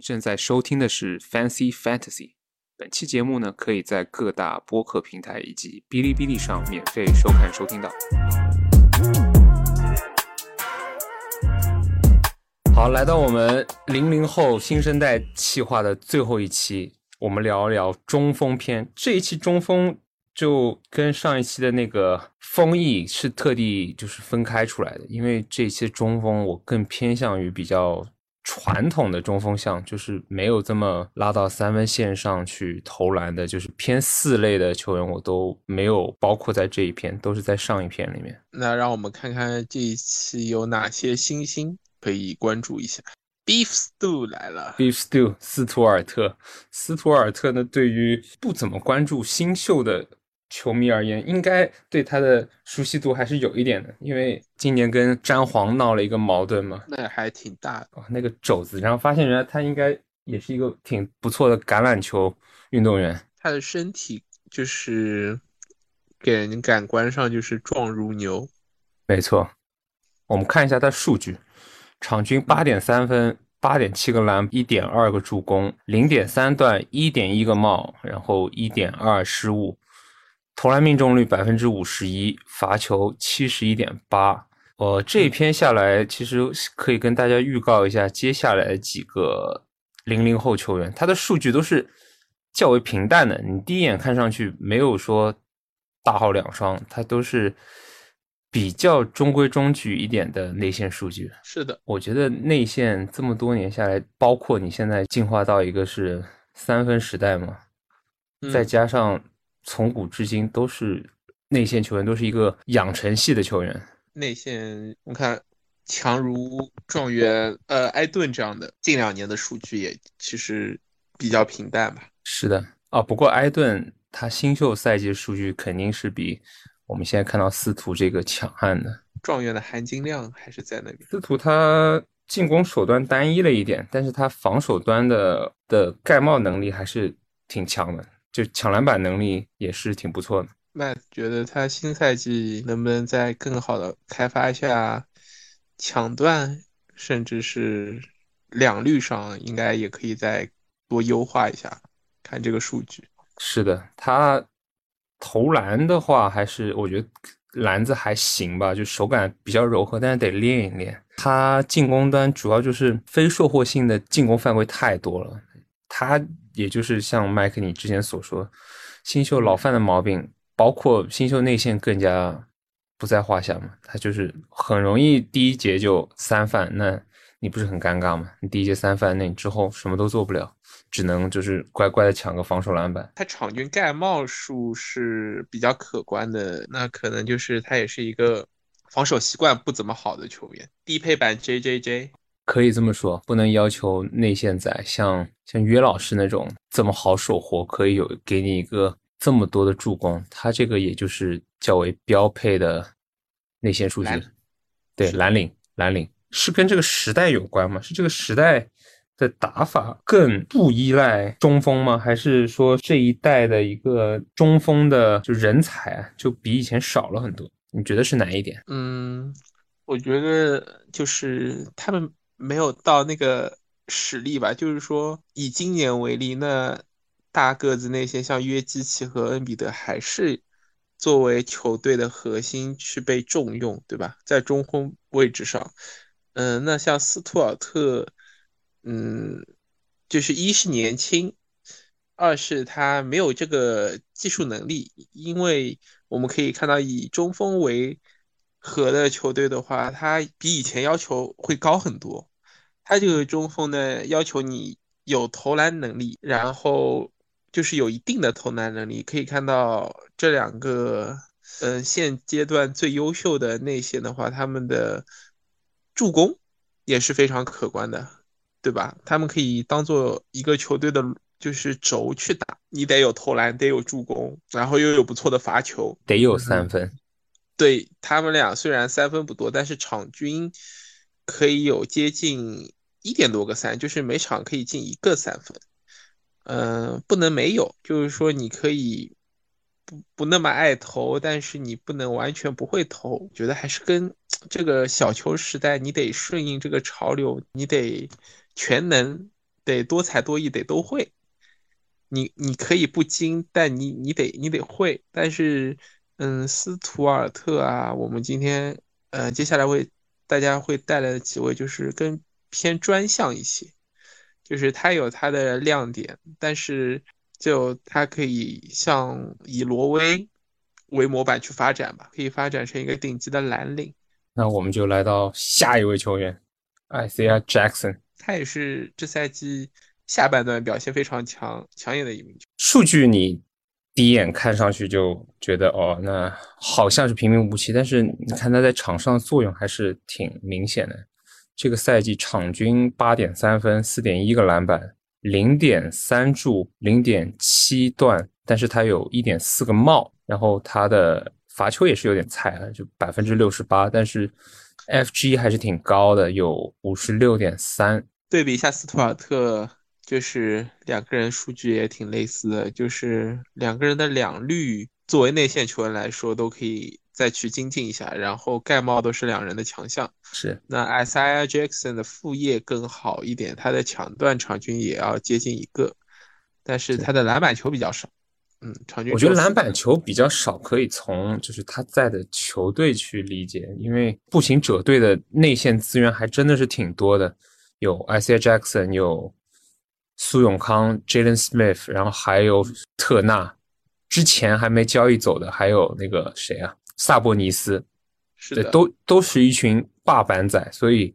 正在收听的是 Fancy Fantasy。本期节目呢，可以在各大播客平台以及哔哩哔哩上免费收看收听到。好，来到我们零零后新生代企划的最后一期，我们聊一聊中锋篇。这一期中锋就跟上一期的那个风翼是特地就是分开出来的，因为这一期中锋我更偏向于比较传统的中锋项，就是没有这么拉到三分线上去投篮的，就是偏四类的球员，我都没有包括在这一篇，都是在上一篇里面。那让我们看看这一期有哪些新星可以关注一下。Beef Stew 来了，Beef Stew 斯图尔特，斯图尔特呢，对于不怎么关注新秀的球迷而言，应该对他的熟悉度还是有一点的，因为今年跟詹皇闹了一个矛盾嘛，那还挺大的。哦，那个肘子，然后发现原来他应该也是一个挺不错的橄榄球运动员。他的身体就是给人感官上就是壮如牛，没错，我们看一下他数据：场均八点三分，八点七个篮，一点二个助攻，零点三段，一点一个帽，然后一点二失误，投篮命中率百分之五十一，罚球七十一点八。呃，这一篇下来，其实可以跟大家预告一下接下来几个零零后球员，他的数据都是较为平淡的，你第一眼看上去没有说大号两双，他都是比较中规中矩一点的内线数据。是的，我觉得内线这么多年下来，包括你现在进化到一个是三分时代嘛，嗯再加上从古至今都是内线球员，都是一个养成系的球员。内线，你看强如状元呃埃顿这样的，近两年的数据也其实比较平淡吧。是的，啊，不过埃顿他新秀赛季数据肯定是比我们现在看到司徒这个强悍的。状元的含金量还是在那边。司徒他进攻手段单一了一点，但是他防守端的的盖帽能力还是挺强的，就抢篮板能力也是挺不错的。那觉得他新赛季能不能再更好的开发一下抢断，甚至是两率上，应该也可以再多优化一下。看这个数据，是的，他投篮的话，还是我觉得篮子还行吧，就手感比较柔和，但是得练一练。他进攻端主要就是非收获性的进攻范围太多了，他也就是像麦克你之前所说，新秀老犯的毛病，包括新秀内线更加不在话下嘛，他就是很容易第一节就三犯，那你不是很尴尬吗？你第一节三犯，那你之后什么都做不了，只能就是乖乖的抢个防守篮板。他场均盖帽数是比较可观的，那可能就是他也是一个防守习惯不怎么好的球员，低配版 J J J。可以这么说，不能要求内线仔像像约老师那种这么好手活，可以有给你一个这么多的助攻。他这个也就是较为标配的内线数据，对蓝领蓝领是跟这个时代有关吗？是这个时代的打法更不依赖中锋吗？还是说这一代的一个中锋的就人才啊，就比以前少了很多？你觉得是哪一点？嗯，我觉得就是他们没有到那个实力吧，就是说以今年为例，那大个子那些像约基奇和恩比德还是作为球队的核心去被重用，对吧？在中锋位置上，嗯，那像斯图尔特，嗯，就是一是年轻，二是他没有这个技术能力，因为我们可以看到以中锋为和的球队的话，他比以前要求会高很多。他这个中锋呢，要求你有投篮能力，然后就是有一定的投篮能力。可以看到这两个，嗯，现阶段最优秀的内线的话，他们的助攻也是非常可观的，对吧？他们可以当做一个球队的就是轴去打，你得有投篮，得有助攻，然后又有不错的罚球。得有三分。对他们俩虽然三分不多，但是场均可以有接近一点多个三，就是每场可以进一个三分。嗯、不能没有，就是说你可以不不那么爱投，但是你不能完全不会投。觉得还是跟这个小球时代，你得顺应这个潮流，你得全能得多才多艺，得都会。你你可以不精，但你你得你得会。但是，嗯，斯图尔特啊，我们今天呃接下来为大家会带来的几位就是跟偏专项一些，就是它有它的亮点，但是就它可以像以挪威为模板去发展吧，可以发展成一个顶级的蓝领。那我们就来到下一位球员，Isaiah Jackson，他也是这赛季。下半段表现非常强，抢眼的一名球员数据你第一眼看上去就觉得哦，那好像是平平无奇，但是你看他在场上的作用还是挺明显的。这个赛季场均八点三分，四点一个篮板，零点三助，零点七断，但是他有一点四个帽，然后他的罚球也是有点菜啊，就百分之六十八，但是 FG 还是挺高的，有五十六点三。对比一下斯图尔特。就是两个人数据也挺类似的，就是两个人的两率，作为内线球员来说，都可以再去精进一下。然后盖帽都是两人的强项，是那 Isaiah Jackson 的副业更好一点，他的抢断场均也要接近一个，但是他的篮板球比较少。嗯，场均我觉得篮板球比较少，可以从就是他在的球队去理解，因为步行者队的内线资源还真的是挺多的，有 Isaiah Jackson，有。苏永康、Jalen Smith，然后还有特纳，之前还没交易走的，还有那个谁啊，萨博尼斯，是的都都是一群霸板仔，所以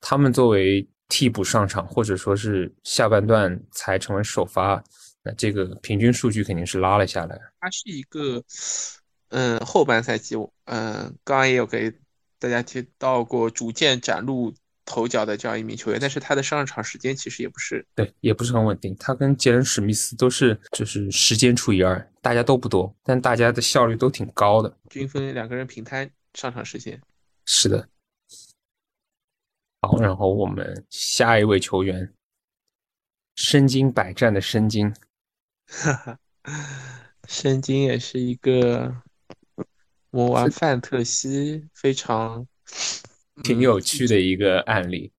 他们作为替补上场，或者说是下半段才成为首发，那这个平均数据肯定是拉了下来。他是一个，嗯，后半赛季，嗯，刚刚也有给大家提到过，逐渐展露。头角的这样一名球员，但是他的上场时间其实也不是对，也不是很稳定。他跟杰伦史密斯都是就是时间除以二，大家都不多，但大家的效率都挺高的，均分两个人平摊上场时间。是的。好，然后我们下一位球员，身经百战的申京，哈哈，申京也是一个我玩范特西非常。挺有趣的一个案例，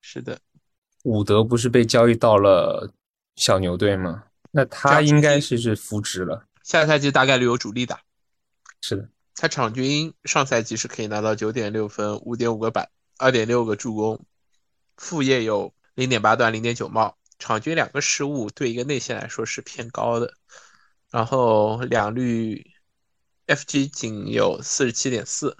是的，伍德不是被交易到了小牛队吗？那他应该是是扶植了，下赛季大概率有主力的。是的，他场均上赛季是可以拿到九点六分、五点五个板、二点六个助攻，副业有零点八段、零点九帽，场均两个失误，对一个内线来说是偏高的。然后两率 FG 仅有四十七点四。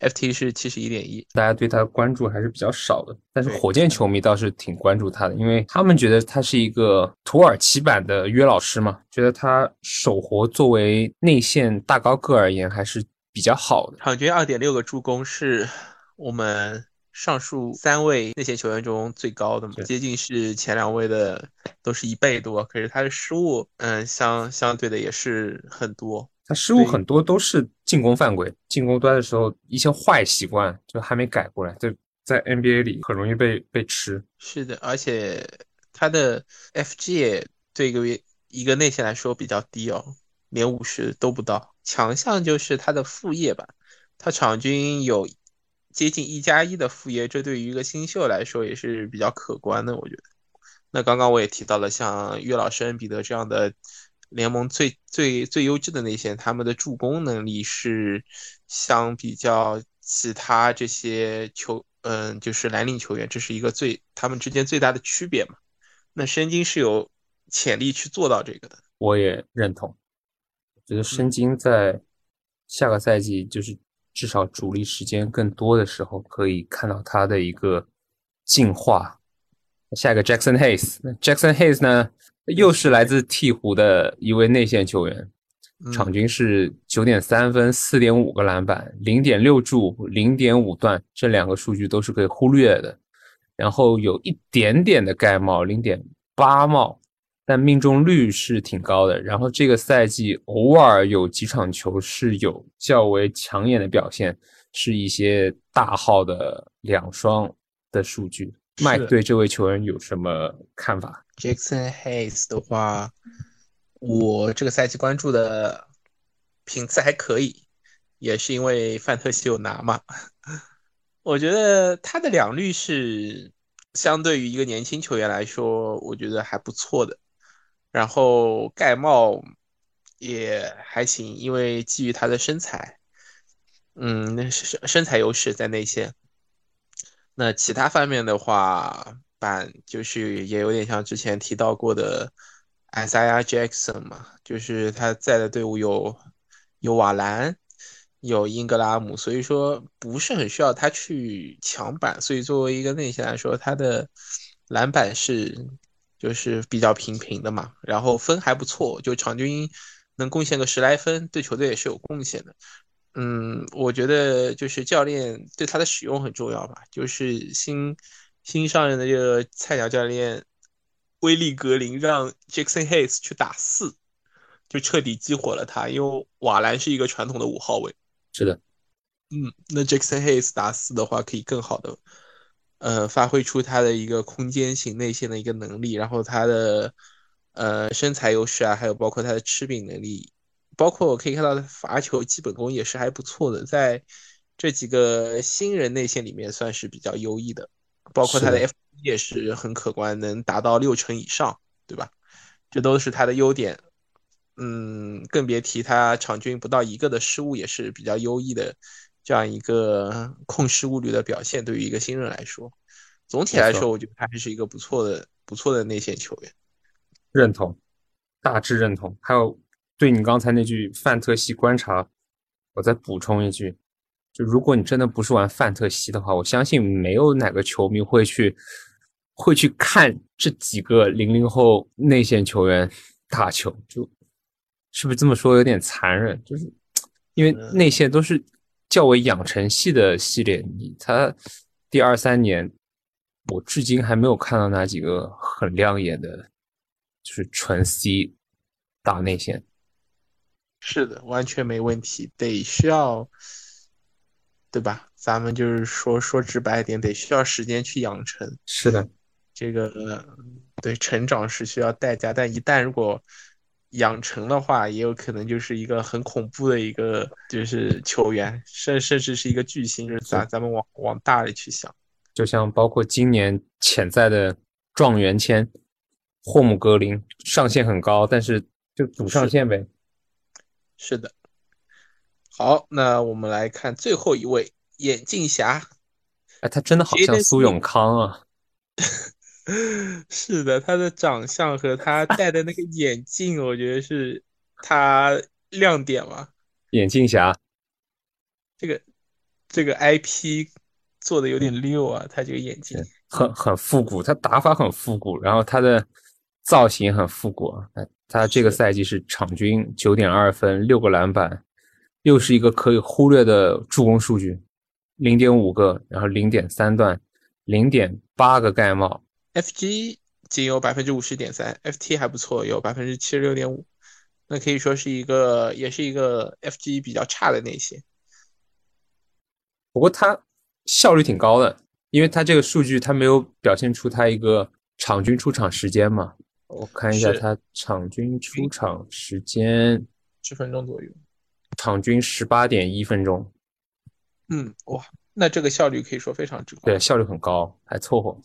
FT 是七十一点一，大家对他的关注还是比较少的，但是火箭球迷倒是挺关注他的，因为他们觉得他是一个土耳其版的约老师嘛，觉得他手活作为内线大高个而言还是比较好的。场均二点六个助攻是我们上述三位内线球员中最高的嘛，接近是前两位的都是一倍多，可是他的失误，嗯，相相对的也是很多。他失误很多都是进攻犯规，进攻端的时候一些坏习惯就还没改过来，就在 NBA 里很容易被被吃。是的，而且他的 FG 也对一个一个内线来说比较低哦，连五十都不到。强项就是他的副业吧，他场均有接近一加一的副业，这对于一个新秀来说也是比较可观的，我觉得。那刚刚我也提到了像约老师、恩比德这样的。联盟最最最优质的内线，他们的助攻能力是相比较其他这些球，嗯，就是蓝领球员，这是一个最他们之间最大的区别嘛。那申京是有潜力去做到这个的，我也认同。我觉得申京在下个赛季，就是至少主力时间更多的时候，可以看到他的一个进化。下一个 Jackson Hayes，Jackson Hayes 呢？又是来自鹈鹕的一位内线球员，场均是九点三分、四点五个篮板、零点六助、零点五断，这两个数据都是可以忽略的。然后有一点点的盖帽，零点八帽，但命中率是挺高的。然后这个赛季偶尔有几场球是有较为抢眼的表现，是一些大号的两双的数据。麦对这位球员有什么看法？Jackson Hayes 的话，我这个赛季关注的频次还可以，也是因为范特西有拿嘛。我觉得他的两率是相对于一个年轻球员来说，我觉得还不错的。然后盖帽也还行，因为基于他的身材，嗯，那是身材优势在内线。那其他方面的话，板就是也有点像之前提到过的 SIR Jackson 嘛，就是他在的队伍有有瓦兰，有英格拉姆，所以说不是很需要他去抢板。所以作为一个内线来说，他的篮板是就是比较平平的嘛，然后分还不错，就场均能贡献个十来分，对球队也是有贡献的。嗯，我觉得就是教练对他的使用很重要吧。就是新新上任的这个菜鸟教练威利格林让 Jackson Hayes 去打四，就彻底激活了他。因为瓦兰是一个传统的五号位，是的。嗯，那 Jackson Hayes 打四的话，可以更好的呃发挥出他的一个空间型内线的一个能力，然后他的呃身材优势啊，还有包括他的吃饼能力。包括我可以看到罚球基本功也是还不错的，在这几个新人内线里面算是比较优异的。包括他的 F 也是很可观，能达到六成以上，对吧？这都是他的优点。嗯，更别提他场均不到一个的失误也是比较优异的，这样一个控失误率的表现，对于一个新人来说，总体来说，我觉得他还是一个不错的、不错的内线球员。认同，大致认同。还有。对你刚才那句范特西观察，我再补充一句：就如果你真的不是玩范特西的话，我相信没有哪个球迷会去会去看这几个零零后内线球员打球，就是不是这么说有点残忍？就是因为内线都是较为养成系的系列，你他第二三年，我至今还没有看到哪几个很亮眼的，就是纯 C 打内线。是的，完全没问题。得需要，对吧？咱们就是说说直白一点，得需要时间去养成。是的，这个对成长是需要代价，但一旦如果养成的话，也有可能就是一个很恐怖的一个就是球员，甚甚至是一个巨星。就是咱咱们往往大里去想，就像包括今年潜在的状元签霍姆格林，上限很高，但是就赌上限呗。是的，好，那我们来看最后一位眼镜侠。哎，他真的好像苏永康啊！是的，他的长相和他戴的那个眼镜，我觉得是他亮点嘛。眼镜侠，这个这个 IP 做的有点溜啊，他这个眼镜很很复古，他打法很复古，然后他的造型很复古。他这个赛季是场均九点二分，六个篮板，又是一个可以忽略的助攻数据，零点五个，然后零点三段，零点八个盖帽。FG 仅有百分之五十点三，FT 还不错，有百分之七十六点五，那可以说是一个，也是一个 FG 比较差的内线。不过他效率挺高的，因为他这个数据他没有表现出他一个场均出场时间嘛。我看一下他场均出场时间，十分钟左右，场均十八点一分钟。嗯，哇，那这个效率可以说非常之高。对，效率很高，还凑合。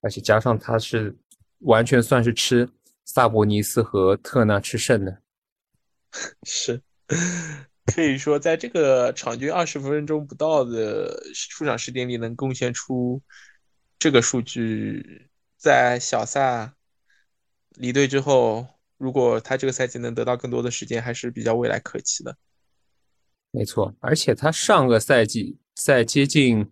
而且加上他是完全算是吃萨博尼斯和特纳吃剩的。是，可以说在这个场均二十分钟不到的出场时间里，能贡献出这个数据，在小萨。离队之后，如果他这个赛季能得到更多的时间，还是比较未来可期的。没错，而且他上个赛季在接近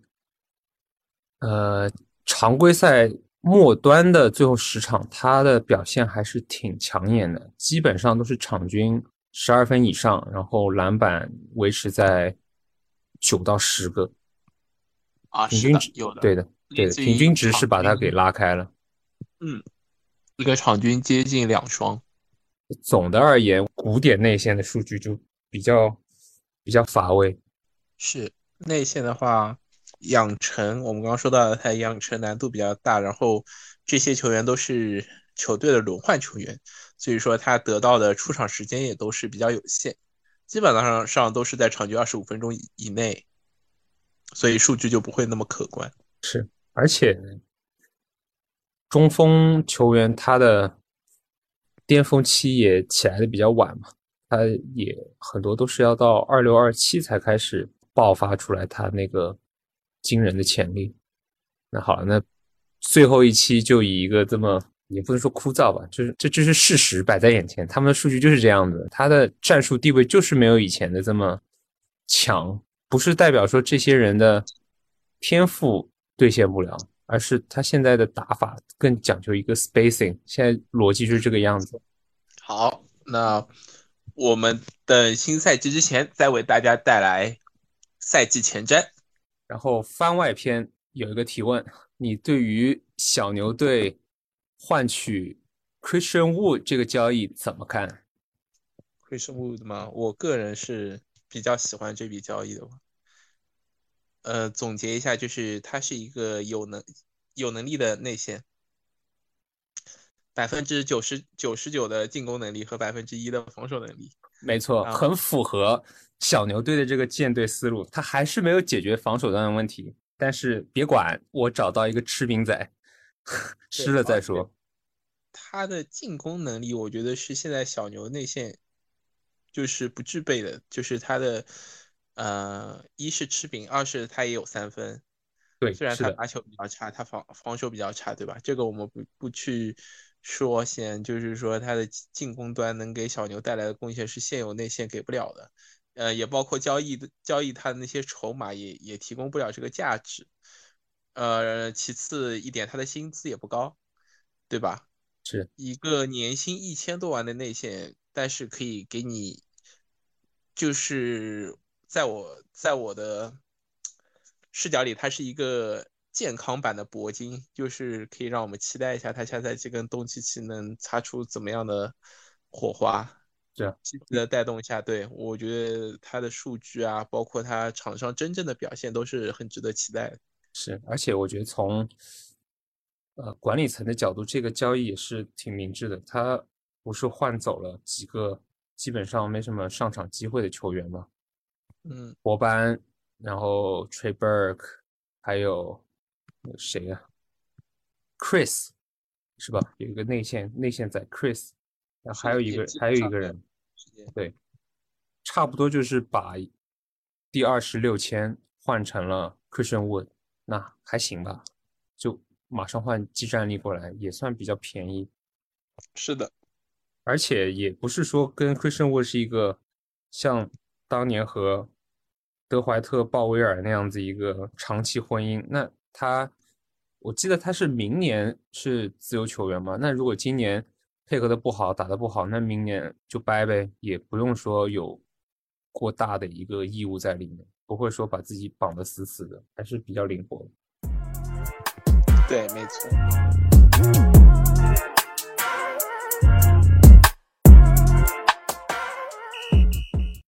呃常规赛末端的最后十场，他的表现还是挺抢眼的，基本上都是场均十二分以上，然后篮板维持在九到十个。啊，平均值有的，对的，对的，平均值是把他给拉开了。嗯。一个场均接近两双。总的而言，古典内线的数据就比较比较乏味。是内线的话，养成我们刚刚说到的，它养成难度比较大，然后这些球员都是球队的轮换球员，所以说他得到的出场时间也都是比较有限，基本上上都是在场均二十五分钟以以内，所以数据就不会那么可观。是，而且。中锋球员他的巅峰期也起来的比较晚嘛，他也很多都是要到二六二七才开始爆发出来他那个惊人的潜力。那好了，那最后一期就以一个这么也不能说枯燥吧，就是这这是事实摆在眼前，他们的数据就是这样子，他的战术地位就是没有以前的这么强，不是代表说这些人的天赋兑现不了。而是他现在的打法更讲究一个 spacing，现在逻辑就是这个样子。好，那我们等新赛季之前再为大家带来赛季前瞻。然后番外篇有一个提问：你对于小牛队换取 Christian Wood 这个交易怎么看？Christian Wood 吗？我个人是比较喜欢这笔交易的。呃，总结一下，就是他是一个有能有能力的内线，百分之九十九十九的进攻能力和百分之一的防守能力，没错，很符合小牛队的这个建队思路。他还是没有解决防守端的问题，但是别管，我找到一个吃兵仔，吃了再说。他的进攻能力，我觉得是现在小牛内线就是不具备的，就是他的。呃，一是吃饼，二是他也有三分。对，虽然他罚球比较差，他防防守比较差，对吧？这个我们不不去说，先就是说他的进攻端能给小牛带来的贡献是现有内线给不了的。呃，也包括交易的交易他的那些筹码也也提供不了这个价值。呃，其次一点，他的薪资也不高，对吧？是一个年薪一千多万的内线，但是可以给你就是。在我在我的视角里，它是一个健康版的铂金，就是可以让我们期待一下他下赛季跟东契奇能擦出怎么样的火花。这样积极的带动一下，对我觉得他的数据啊，包括他场上真正的表现，都是很值得期待的。是，而且我觉得从呃管理层的角度，这个交易也是挺明智的。他不是换走了几个基本上没什么上场机会的球员吗？嗯，博班，然后 Trey Burke，还有谁呀？Chris，是吧？有一个内线，内线在 Chris，然后还有一个，还有一个人，对，差不多就是把第二十六签换成了 Christian Wood，那还行吧，就马上换基战力过来，也算比较便宜。是的，而且也不是说跟 Christian Wood 是一个像当年和德怀特、鲍威尔那样子一个长期婚姻，那他，我记得他是明年是自由球员嘛？那如果今年配合的不好，打的不好，那明年就掰呗，也不用说有过大的一个义务在里面，不会说把自己绑得死死的，还是比较灵活。对，没错。